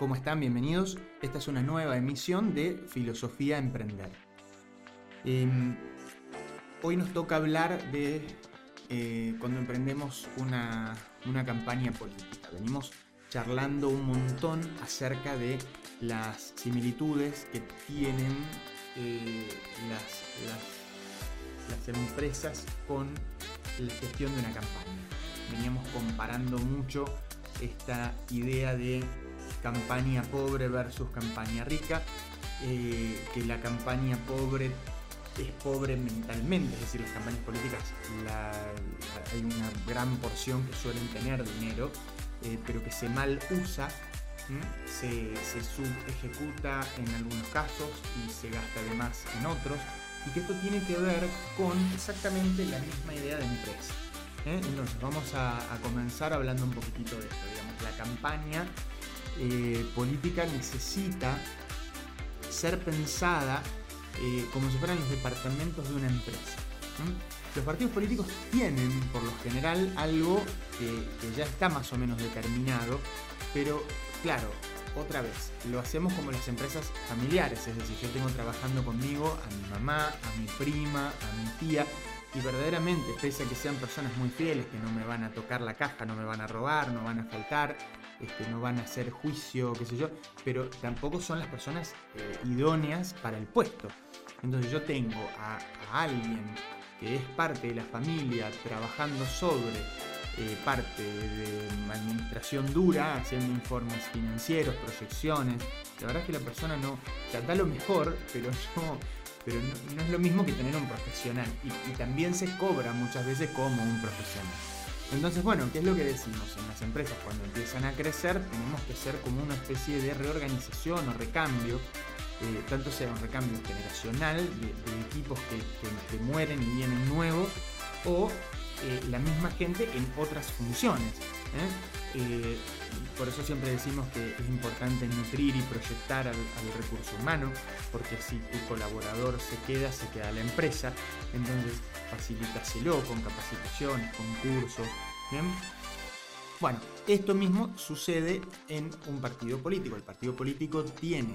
¿Cómo están? Bienvenidos. Esta es una nueva emisión de Filosofía Emprender. Em, hoy nos toca hablar de eh, cuando emprendemos una, campaña política. Venimos charlando un montón acerca de las similitudes que tienen eh, las, las empresas con la gestión de una campaña. Veníamos comparando mucho esta idea de campaña pobre versus campaña rica, eh, que la campaña pobre es pobre mentalmente, es decir, las campañas políticas hay una gran porción que suelen tener dinero, eh, pero que se mal usa, se, se subejecuta en algunos casos y se gasta de más en otros, y que esto tiene que ver con exactamente la misma idea de empresa. ¿eh? Entonces vamos a, comenzar hablando un poquitito de esto, digamos, la campaña eh, política necesita ser pensada eh, como si fueran los departamentos de una empresa. Los partidos políticos tienen, por lo general, algo que, ya está más o menos determinado, pero claro, otra vez, lo hacemos como las empresas familiares, es decir, yo tengo trabajando conmigo a mi mamá, a mi prima, a mi tía, y verdaderamente, pese a que sean personas muy fieles, que no me van a tocar la caja, no me van a robar, no van a faltar, este, no van a hacer juicio, qué sé yo, pero tampoco son las personas eh, idóneas para el puesto. Entonces yo tengo a, alguien que es parte de la familia trabajando sobre eh, parte de administración dura, haciendo informes financieros, proyecciones. La verdad es que la persona no, o da lo mejor, pero no, pero no, es lo mismo que tener un profesional. y también se cobra muchas veces como un profesional. Entonces, bueno, ¿qué es lo que decimos? En las empresas cuando empiezan a crecer tenemos que ser como una especie de reorganización o recambio, eh, tanto sea un recambio generacional de, equipos que, mueren y vienen nuevos, o eh, la misma gente en otras funciones. ¿Eh? por eso siempre decimos que es importante nutrir y proyectar al, recurso humano, porque si tu colaborador se queda, se queda la empresa. Entonces, facilítaselo con capacitaciones, con cursos. Bueno, esto mismo sucede en un partido político. El partido político tiene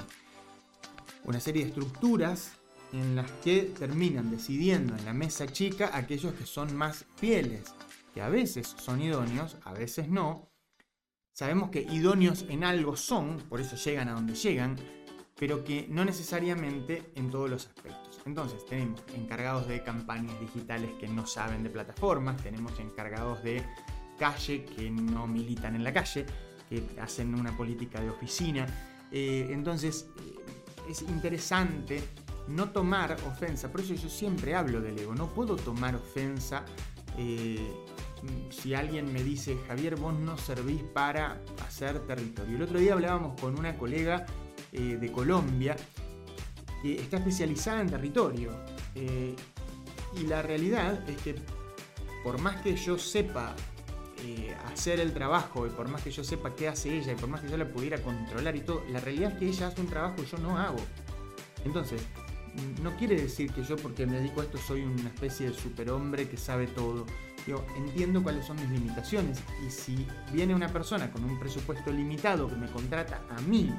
una serie de estructuras en las que terminan decidiendo en la mesa chica aquellos que son más fieles, que a veces son idóneos, a veces no, Sabemos que idóneos en algo son, por eso llegan a donde llegan, pero que no necesariamente en todos los aspectos. Entonces, tenemos encargados de campañas digitales que no saben de plataformas, tenemos encargados de calle que no militan en la calle, que hacen una política de oficina. Eh, entonces, eh, es interesante no tomar ofensa, por eso yo siempre hablo del ego, no puedo tomar ofensa eh, si alguien me dice, Javier, vos no servís para hacer territorio. El otro día hablábamos con una colega eh, de Colombia que está especializada en territorio. Eh, y la realidad es que por más que yo sepa eh, hacer el trabajo y por más que yo sepa qué hace ella y por más que yo la pudiera controlar y todo, la realidad es que ella hace un trabajo y yo no hago. Entonces, no quiere decir que yo porque me dedico a esto soy una especie de superhombre que sabe todo. Yo entiendo cuáles son mis limitaciones y si viene una persona con un presupuesto limitado que me contrata a mí,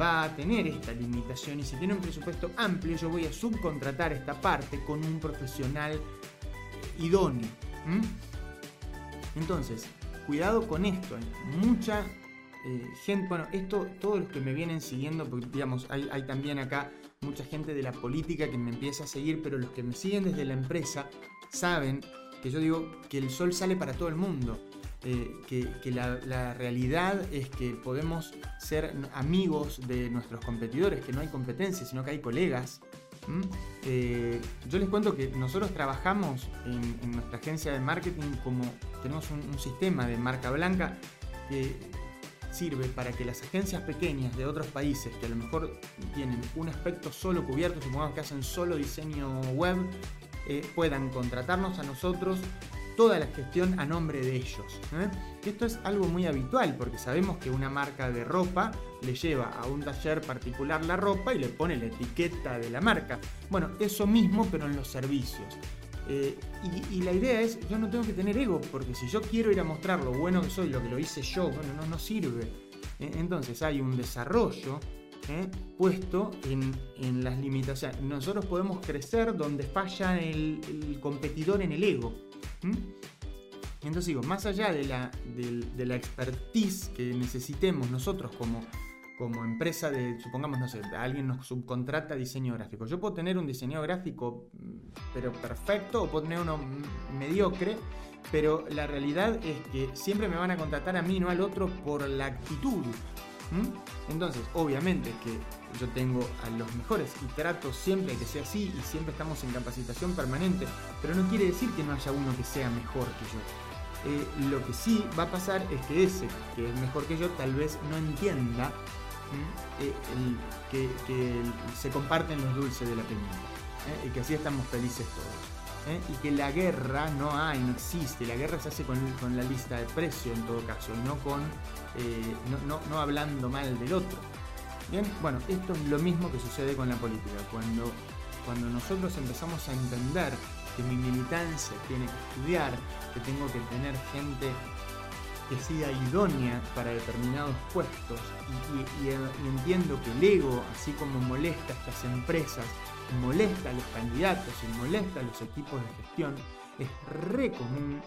va a tener esta limitación y si tiene un presupuesto amplio yo voy a subcontratar esta parte con un profesional idóneo. Entonces, cuidado con esto, mucha eh, gente, bueno, esto, todos los que me vienen siguiendo, porque digamos, hay también acá mucha gente de la política que me empieza a seguir, pero los que me siguen desde la empresa saben que yo digo que el sol sale para todo el mundo. Eh, que, la, realidad es que podemos ser amigos de nuestros competidores, que no hay competencia, sino que hay colegas. Eh, yo les cuento que nosotros trabajamos en, nuestra agencia de marketing como tenemos un, sistema de marca blanca que sirve para que las agencias pequeñas de otros países que a lo mejor tienen un aspecto solo cubierto, supongamos que hacen solo diseño web, eh, puedan contratarnos a nosotros toda la gestión a nombre de ellos. ¿eh? Esto es algo muy habitual porque sabemos que una marca de ropa le lleva a un taller particular la ropa y le pone la etiqueta de la marca. Bueno, eso mismo pero en los servicios. Eh, y, la idea es, yo no tengo que tener ego, porque si yo quiero ir a mostrar lo bueno que soy, lo que lo hice yo, bueno, no, no sirve. Entonces hay un desarrollo puesto en, las limitaciones. Nosotros podemos crecer donde falla el competidor en el ego. ¿Mm? Entonces digo, más allá de la, de, la expertise que necesitemos nosotros como, como empresa de, supongamos, no sé, alguien nos subcontrata diseño gráfico. Yo puedo tener un diseño gráfico, mm, pero perfecto, o puedo tener uno mediocre, pero la realidad es que siempre me van a contratar a mí, no al otro, por la actitud. Entonces, obviamente que yo tengo a los mejores y trato siempre que sea así y siempre estamos en capacitación permanente, pero no quiere decir que no haya uno que sea mejor que yo. Eh, lo que sí va a pasar es que ese que es mejor que yo tal vez no entienda eh, que, se comparten los dulces de la pimienta ¿eh? y que así estamos felices todos. Y que la guerra no hay, no existe, la guerra se hace con, con la lista de precio en todo caso, y no con no hablando mal del otro. Bien, bueno, esto es lo mismo que sucede con la política. Cuando, cuando nosotros empezamos a entender que mi militancia tiene que estudiar, que tengo que tener gente que sea idónea para determinados puestos y, entiendo que el ego, así como molesta a estas empresas, molesta a los candidatos y molesta a los equipos de gestión, es re común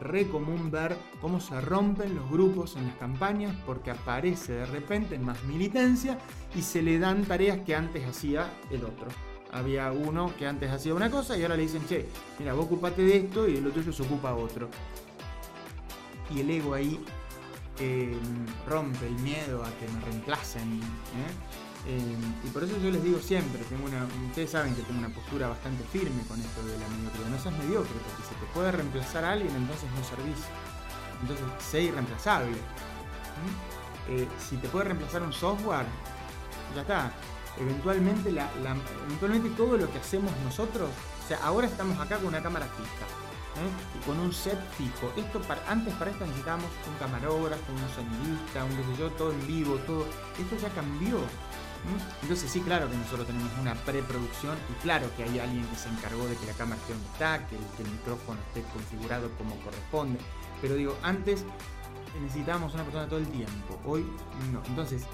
re común ver cómo se rompen los grupos en las campañas porque aparece de repente más militancia y se le dan tareas que antes hacía el otro. Había uno que antes hacía una cosa y ahora le dicen, che, mira, vos ocupate de esto y el otro se ocupa otro. Y el ego ahí eh, rompe el miedo a que me reemplacen. ¿eh? Eh, y por eso yo les digo siempre, tengo una, ustedes saben que tengo una postura bastante firme con esto de la mediocridad. No seas mediocre, porque si te puede reemplazar alguien, entonces no servís. Entonces, sé irreemplazable. ¿Mm? Eh, si te puede reemplazar un software, ya está. Eventualmente, eventualmente todo lo que hacemos nosotros, o sea, ahora estamos acá con una cámara fija. y con un set fijo. Esto antes para esto necesitábamos un camarógrafo, un sonidista, un qué sé yo, todo en vivo, todo. Esto ya cambió. Entonces sí, claro que nosotros tenemos una preproducción y claro que hay alguien que se encargó de que la cámara esté donde está, que el, micrófono esté configurado como corresponde. Pero digo, antes necesitábamos una persona todo el tiempo, hoy no. Entonces,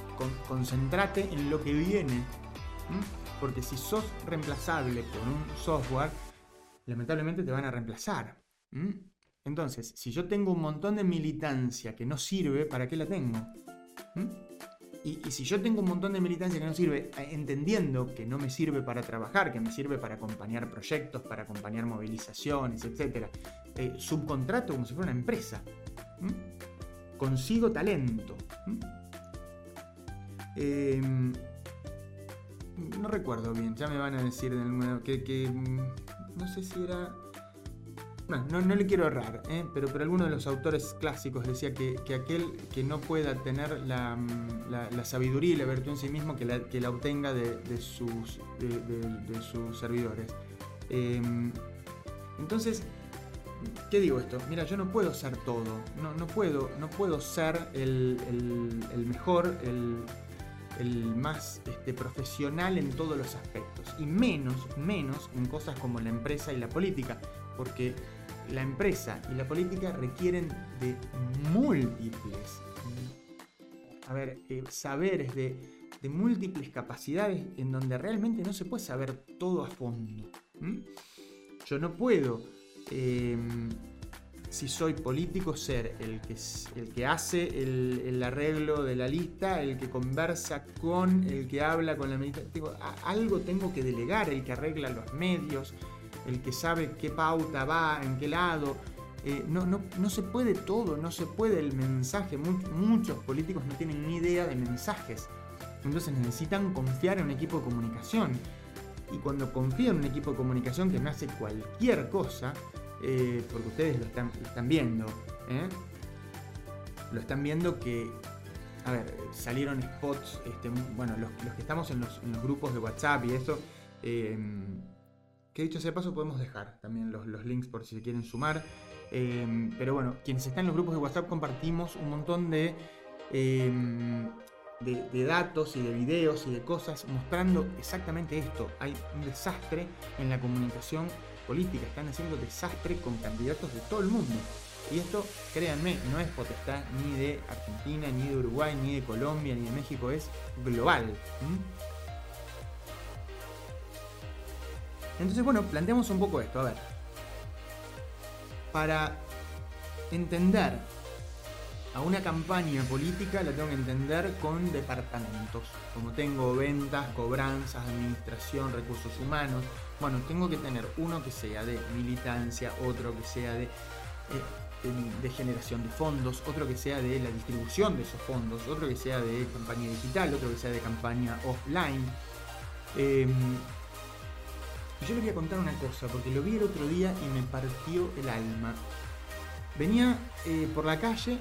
concéntrate en lo que viene, porque si sos reemplazable por un software, lamentablemente te van a reemplazar. Entonces, si yo tengo un montón de militancia que no sirve, ¿para qué la tengo? Y, si yo tengo un montón de militancia que no sirve, eh, entendiendo que no me sirve para trabajar, que me sirve para acompañar proyectos, para acompañar movilizaciones, etc., eh, subcontrato como si fuera una empresa. Consigo talento. Em, no recuerdo bien, ya me van a decir que, que mm, no sé si era bueno, no, le quiero errar, ¿eh? pero, pero alguno de los autores clásicos decía que, aquel que no pueda tener la, sabiduría y la virtud en sí mismo, que la, que la obtenga de, sus, de, sus servidores. Em, entonces, ¿qué digo esto? Mira, yo no puedo ser todo, no, no, puedo, no puedo ser el, mejor, el, más este, profesional en todos los aspectos, y menos, menos en cosas como la empresa y la política, porque la empresa y la política requieren de múltiples, a ver, eh, saberes, de, múltiples capacidades en donde realmente no se puede saber todo a fondo. Yo no puedo, em, si soy político, ser el que, el que hace el, arreglo de la lista, el que conversa con, el que habla con la administración. Algo tengo que delegar, el que arregla los medios, el que sabe qué pauta va, en qué lado. Eh, no, no, no, se puede todo, no se puede el mensaje. muchos políticos no tienen ni idea de mensajes. Entonces necesitan confiar en un equipo de comunicación. Y cuando confío en un equipo de comunicación que me hace cualquier cosa, eh, porque ustedes lo están, viendo, ¿eh? lo están viendo que, a ver, salieron spots, este, bueno, los, que estamos en los, grupos de WhatsApp y eso, eh, que dicho sea paso podemos dejar también los, links por si se quieren sumar. pero bueno, quienes están en los grupos de WhatsApp compartimos un montón de de, datos y de videos y de cosas mostrando exactamente esto. Hay un desastre en la comunicación política, están haciendo desastre con candidatos de todo el mundo. Y esto, créanme, no es potestad ni de Argentina, ni de Uruguay, ni de Colombia, ni de México, es global. Entonces, bueno, planteamos un poco esto. A ver, para entender a una campaña política la tengo que entender con departamentos. Como tengo ventas, cobranzas, administración, recursos humanos. Bueno, tengo que tener uno que sea de militancia, otro que sea de, eh, generación de fondos, otro que sea de la distribución de esos fondos, otro que sea de campaña digital, otro que sea de campaña offline. Em, yo le voy a contar una cosa, porque lo vi el otro día y me partió el alma. Venía eh, por la calle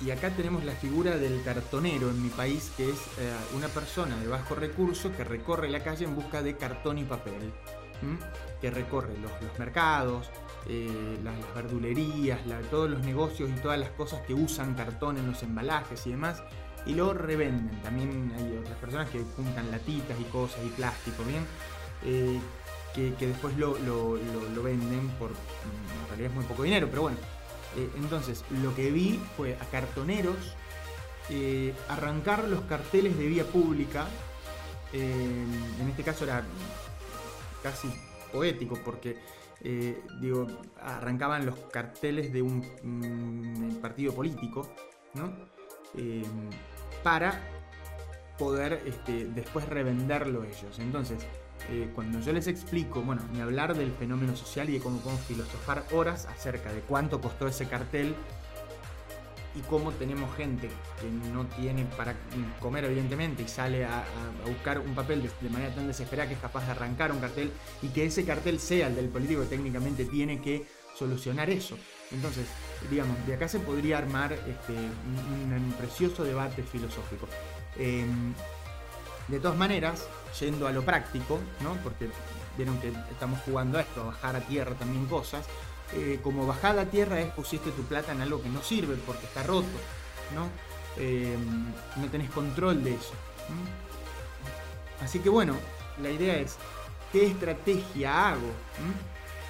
y, acá tenemos la figura del cartonero en mi país, que es eh, una persona de bajo recurso que recorre la calle en busca de cartón y papel. Que recorre los, mercados, eh, las, verdulerías, todos los negocios y todas las cosas que usan cartón en los embalajes y demás, y lo revenden. También hay otras personas que juntan latitas y cosas y plástico, ¿bien? Eh, que, después lo, venden por, en realidad es muy poco dinero, pero bueno, eh, entonces, lo que vi fue a cartoneros eh, arrancar los carteles de vía pública. Eh, en este caso era casi poético porque digo, arrancaban los carteles de un, partido político, ¿no? para poder este, después revenderlo ellos. Entonces, eh, cuando yo les explico, bueno, ni hablar del fenómeno social y de cómo podemos filosofar horas acerca de cuánto costó ese cartel y cómo tenemos gente que no tiene para comer evidentemente y sale a, buscar un papel de, manera tan desesperada que es capaz de arrancar un cartel y que ese cartel sea el del político que técnicamente tiene que solucionar eso. Entonces, digamos, de acá se podría armar este, un, precioso debate filosófico. Em, de todas maneras, yendo a lo práctico, ¿no? porque vieron que estamos jugando a esto, a bajar a tierra también cosas, eh, como bajar a tierra es pusiste tu plata en algo que no sirve porque está roto, ¿no? Eh, no tenés control de eso. Así que bueno, la idea es, ¿qué estrategia hago?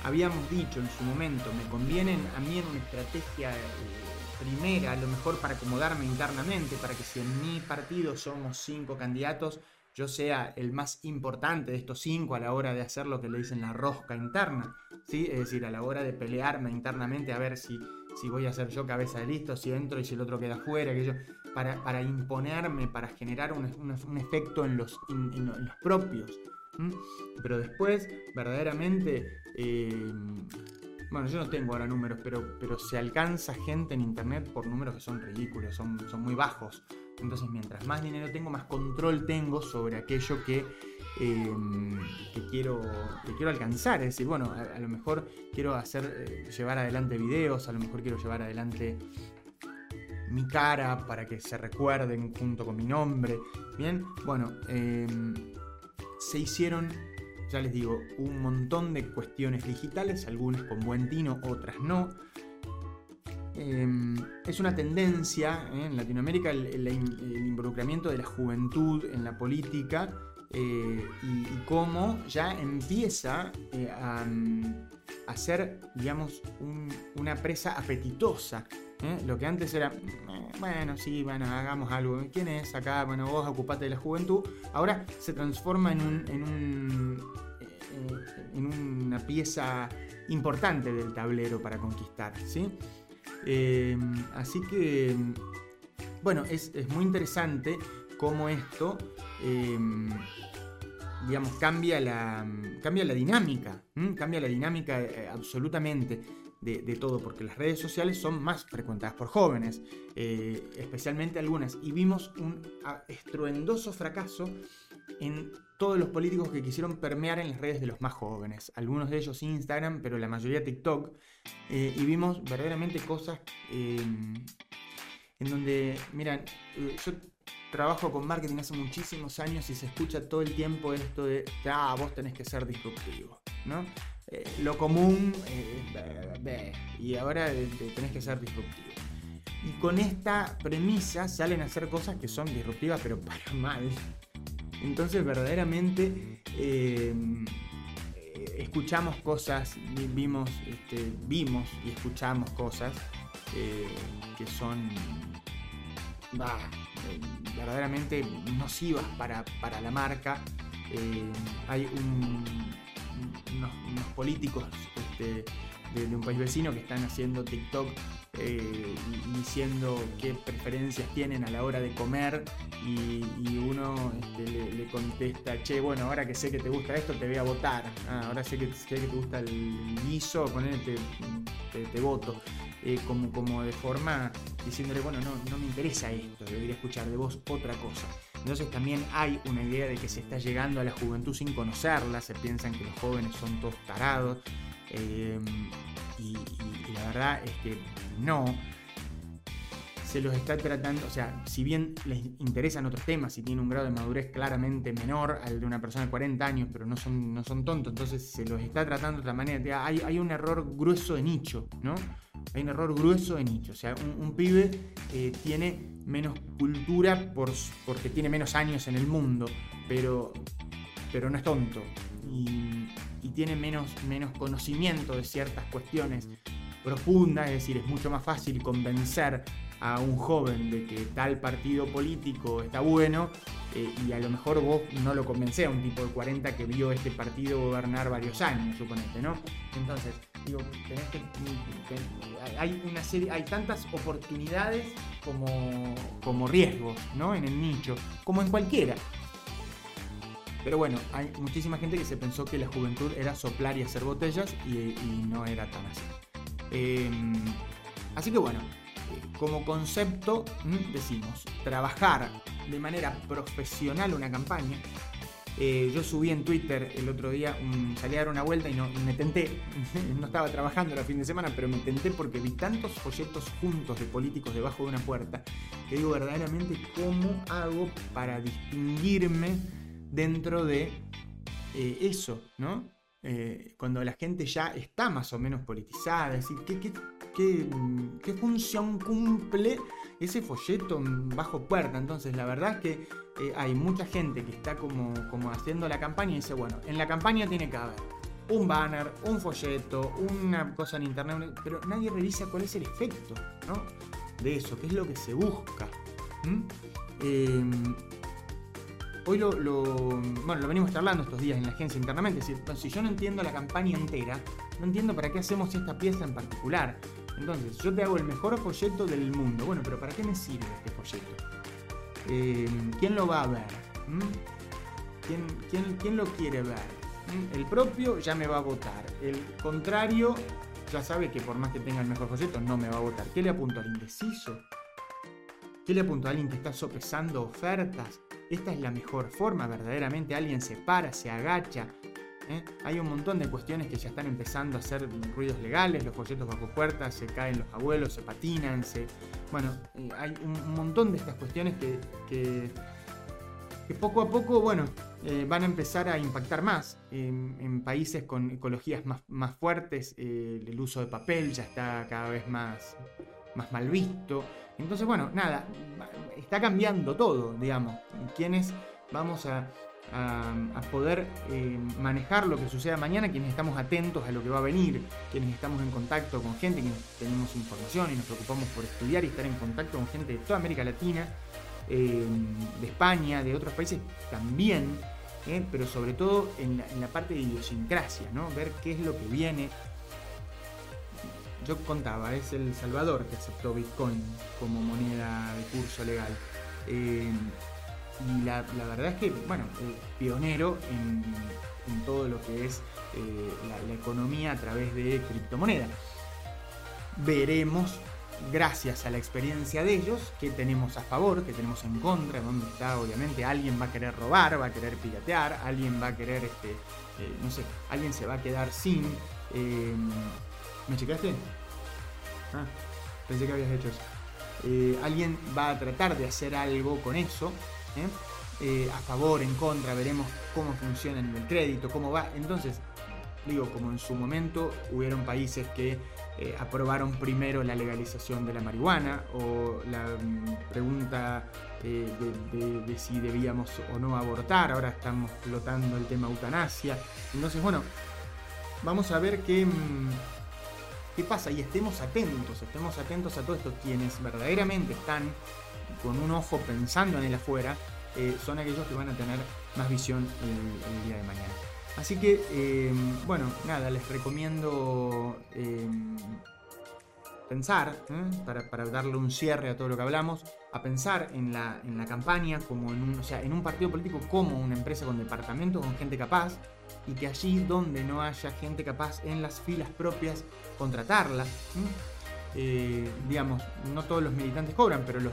Habíamos dicho en su momento, me conviene a mí en una estrategia eh, primera, a lo mejor para acomodarme internamente, para que si en mi partido somos cinco candidatos, yo sea el más importante de estos cinco a la hora de hacer lo que le dicen la rosca interna, ¿sí? Es decir, a la hora de pelearme internamente a ver si, si voy a ser yo cabeza de listo, si entro y si el otro queda fuera, que yo, para, para imponerme, para generar un, un, efecto en los, los propios. Pero después, verdaderamente, eh, bueno, yo no tengo ahora números, pero, pero se alcanza gente en internet por números que son ridículos, son, son muy bajos. Entonces, mientras más dinero tengo, más control tengo sobre aquello que, em, quiero, quiero alcanzar. Es decir, bueno, a, lo mejor quiero hacer, eh, llevar adelante videos, a lo mejor quiero llevar adelante mi cara para que se recuerden junto con mi nombre. Bien, bueno, em, se hicieron, ya les digo, un montón de cuestiones digitales, algunas con buen tino, otras no. Em, es una tendencia ¿eh? en Latinoamérica el, involucramiento de la juventud en la política eh, y, cómo ya empieza eh, a, ser, digamos, una presa apetitosa. Lo que antes era, bueno, sí, bueno, hagamos algo. ¿Quién es acá? Bueno, vos ocupate de la juventud. Ahora se transforma en, un, en, un, en una pieza importante del tablero para conquistar, ¿sí? Eh, así que, bueno, es, muy interesante cómo esto, eh, digamos, cambia la, cambia la dinámica, cambia la dinámica eh, absolutamente de, todo, porque las redes sociales son más frecuentadas por jóvenes, especialmente algunas, y vimos un estruendoso fracaso en todos los políticos que quisieron permear en las redes de los más jóvenes. Algunos de ellos Instagram, pero la mayoría TikTok. Eh, y vimos verdaderamente cosas eh, en donde, miran, eh, yo trabajo con marketing hace muchísimos años y se escucha todo el tiempo esto de, ah, vos tenés que ser disruptivo, ¿no? Lo común, y ahora tenés que ser disruptivo. Y con esta premisa salen a hacer cosas que son disruptivas, pero para mal. Entonces verdaderamente eh, escuchamos cosas, vimos, este, vimos y escuchamos cosas eh, que son verdaderamente nocivas para, la marca. Eh, hay unos, políticos este, de, un país vecino que están haciendo TikTok eh, diciendo qué preferencias tienen a la hora de comer y, uno este, le, contesta, che, bueno, ahora que sé que te gusta esto, te voy a votar. Ah, ahora sé que, que, te gusta el guiso, ponete, te, te, voto. Eh, como, como de forma diciéndole, bueno, no, no me interesa esto, debería escuchar de vos otra cosa. Entonces también hay una idea de que se está llegando a la juventud sin conocerla, se piensan que los jóvenes son todos tarados. Eh, y, la verdad es que no. Se los está tratando, o sea, si bien les interesan otros temas y tienen un grado de madurez claramente menor al de una persona de 40 años, pero no son, no son tontos, entonces se los está tratando de otra manera. Hay, hay un error grueso de nicho, ¿no? Hay un error grueso de nicho. O sea, un, pibe eh, tiene menos cultura por, porque tiene menos años en el mundo, pero, pero no es tonto. Y, y tiene menos, menos conocimiento de ciertas cuestiones profundas, es decir, es mucho más fácil convencer a un joven de que tal partido político está bueno eh, y a lo mejor vos no lo convencés a un tipo de 40 que vio este partido gobernar varios años, suponete, ¿no? Entonces, digo, tenés que, hay una serie, hay tantas oportunidades como, como riesgos, ¿no? En el nicho, como en cualquiera. Pero bueno, hay muchísima gente que se pensó que la juventud era soplar y hacer botellas y, no era tan así. Em, así que bueno, como concepto mm, decimos, trabajar de manera profesional una campaña. Eh, yo subí en Twitter el otro día, salí a dar una vuelta y, no, me tenté, no estaba trabajando el fin de semana, pero me tenté porque vi tantos folletos juntos de políticos debajo de una puerta, que digo verdaderamente cómo hago para distinguirme dentro de eh, eso, ¿no? Eh, cuando la gente ya está más o menos politizada, es decir, ¿qué, qué, función cumple ese folleto bajo puerta? Entonces, la verdad es que eh, hay mucha gente que está como, como haciendo la campaña y dice, bueno, en la campaña tiene que haber un banner, un folleto, una cosa en internet, pero nadie revisa cuál es el efecto ¿no? de eso, qué es lo que se busca. Hoy lo, bueno, lo venimos charlando estos días en la agencia internamente. Si yo no entiendo la campaña entera, no entiendo para qué hacemos esta pieza en particular. Entonces, yo te hago el mejor folleto del mundo. Bueno, pero ¿para qué me sirve este folleto? Eh, ¿Quién lo va a ver? ¿Mm? ¿Quién, lo quiere ver? ¿Mm? El propio ya me va a votar. El contrario ya sabe que por más que tenga el mejor folleto no me va a votar. ¿Qué le apunto al indeciso? ¿Qué le apunto a alguien que está sopesando ofertas? esta es la mejor forma, verdaderamente alguien se para, se agacha. ¿Eh? Hay un montón de cuestiones que ya están empezando a hacer ruidos legales, los folletos bajo puertas, se caen los abuelos, se patinan, se... Bueno, eh, hay un, montón de estas cuestiones que, que, poco a poco, bueno, eh, van a empezar a impactar más. En, países con ecologías más, más fuertes, el uso de papel ya está cada vez más, más mal visto. Entonces, bueno, nada, está cambiando todo, digamos. Quienes vamos a, poder eh, manejar lo que suceda mañana, quienes estamos atentos a lo que va a venir, quienes estamos en contacto con gente, quienes tenemos información y nos preocupamos por estudiar y estar en contacto con gente de toda América Latina, eh, de España, de otros países también, eh, pero sobre todo en la, en la parte de idiosincrasia, ¿no? ver qué es lo que viene, yo contaba, es El Salvador que aceptó Bitcoin como moneda de curso legal. Y la, verdad es que, bueno, pionero en, todo lo que es eh, la, economía a través de criptomonedas. Veremos gracias a la experiencia de ellos, que tenemos a favor, que tenemos en contra, donde está obviamente alguien va a querer robar, va a querer piratear, alguien va a querer, este, eh, no sé, alguien se va a quedar sin... Eh, ¿Me checaste? Ah, pensé que habías hecho eso. Alguien va a tratar de hacer algo con eso, a favor, en contra, veremos cómo funciona el crédito, cómo va. Entonces, digo, como en su momento hubieron países que eh, aprobaron primero la legalización de la marihuana o la mm, pregunta eh, de, si debíamos o no abortar, ahora estamos flotando el tema eutanasia. Entonces, bueno, vamos a ver qué, mm, qué pasa y estemos atentos, estemos atentos a todo esto. Quienes verdaderamente están con un ojo pensando en el afuera, eh, son aquellos que van a tener más visión el día de mañana. Así que, em, bueno, nada, les recomiendo em, pensar, ¿eh? para, darle un cierre a todo lo que hablamos, a pensar en la, en la campaña como en un, o sea, en un partido político como una empresa con departamento, con gente capaz, y que allí donde no haya gente capaz en las filas propias, contratarla. Eh, digamos, no todos los militantes cobran, pero los,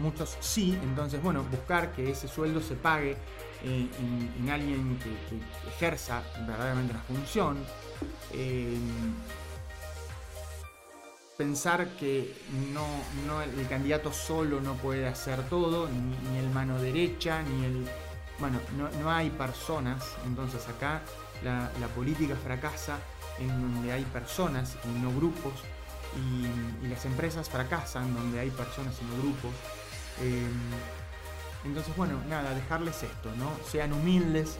muchos sí, entonces, bueno, buscar que ese sueldo se pague eh, en, alguien que, ejerza verdaderamente la función. Eh, pensar que no, el candidato solo no puede hacer todo, ni, el mano derecha, ni el... Bueno, no, hay personas, entonces acá la, política fracasa en donde hay personas y no grupos, y, las empresas fracasan donde hay personas y no grupos. Eh, entonces, bueno, nada, dejarles esto, ¿no? Sean humildes.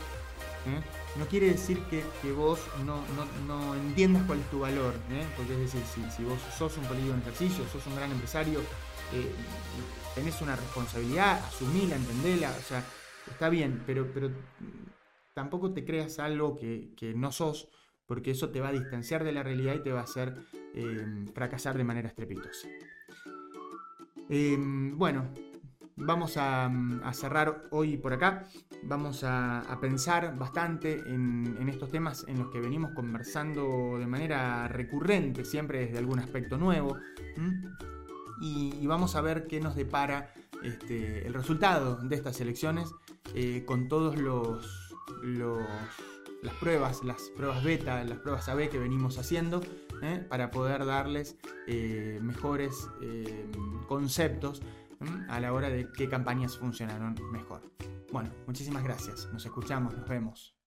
¿eh? No quiere decir que, vos no, entiendas cuál es tu valor, ¿eh? porque es decir, si, vos sos un político en ejercicio, sos un gran empresario, eh, tenés una responsabilidad, asumila, entendela, o sea, está bien, pero, pero tampoco te creas algo que, que, no sos, porque eso te va a distanciar de la realidad y te va a hacer fracasar de manera estrepitosa. bueno, vamos a, cerrar hoy por acá. Vamos a, pensar bastante en, estos temas en los que venimos conversando de manera recurrente, siempre desde algún aspecto nuevo. Y, vamos a ver qué nos depara este, el resultado de estas elecciones eh, con todos los, las pruebas, las pruebas beta, las pruebas AB que venimos haciendo ¿eh? para poder darles eh, mejores conceptos a la hora de qué campañas funcionaron mejor. Bueno, muchísimas gracias. Nos escuchamos, nos vemos.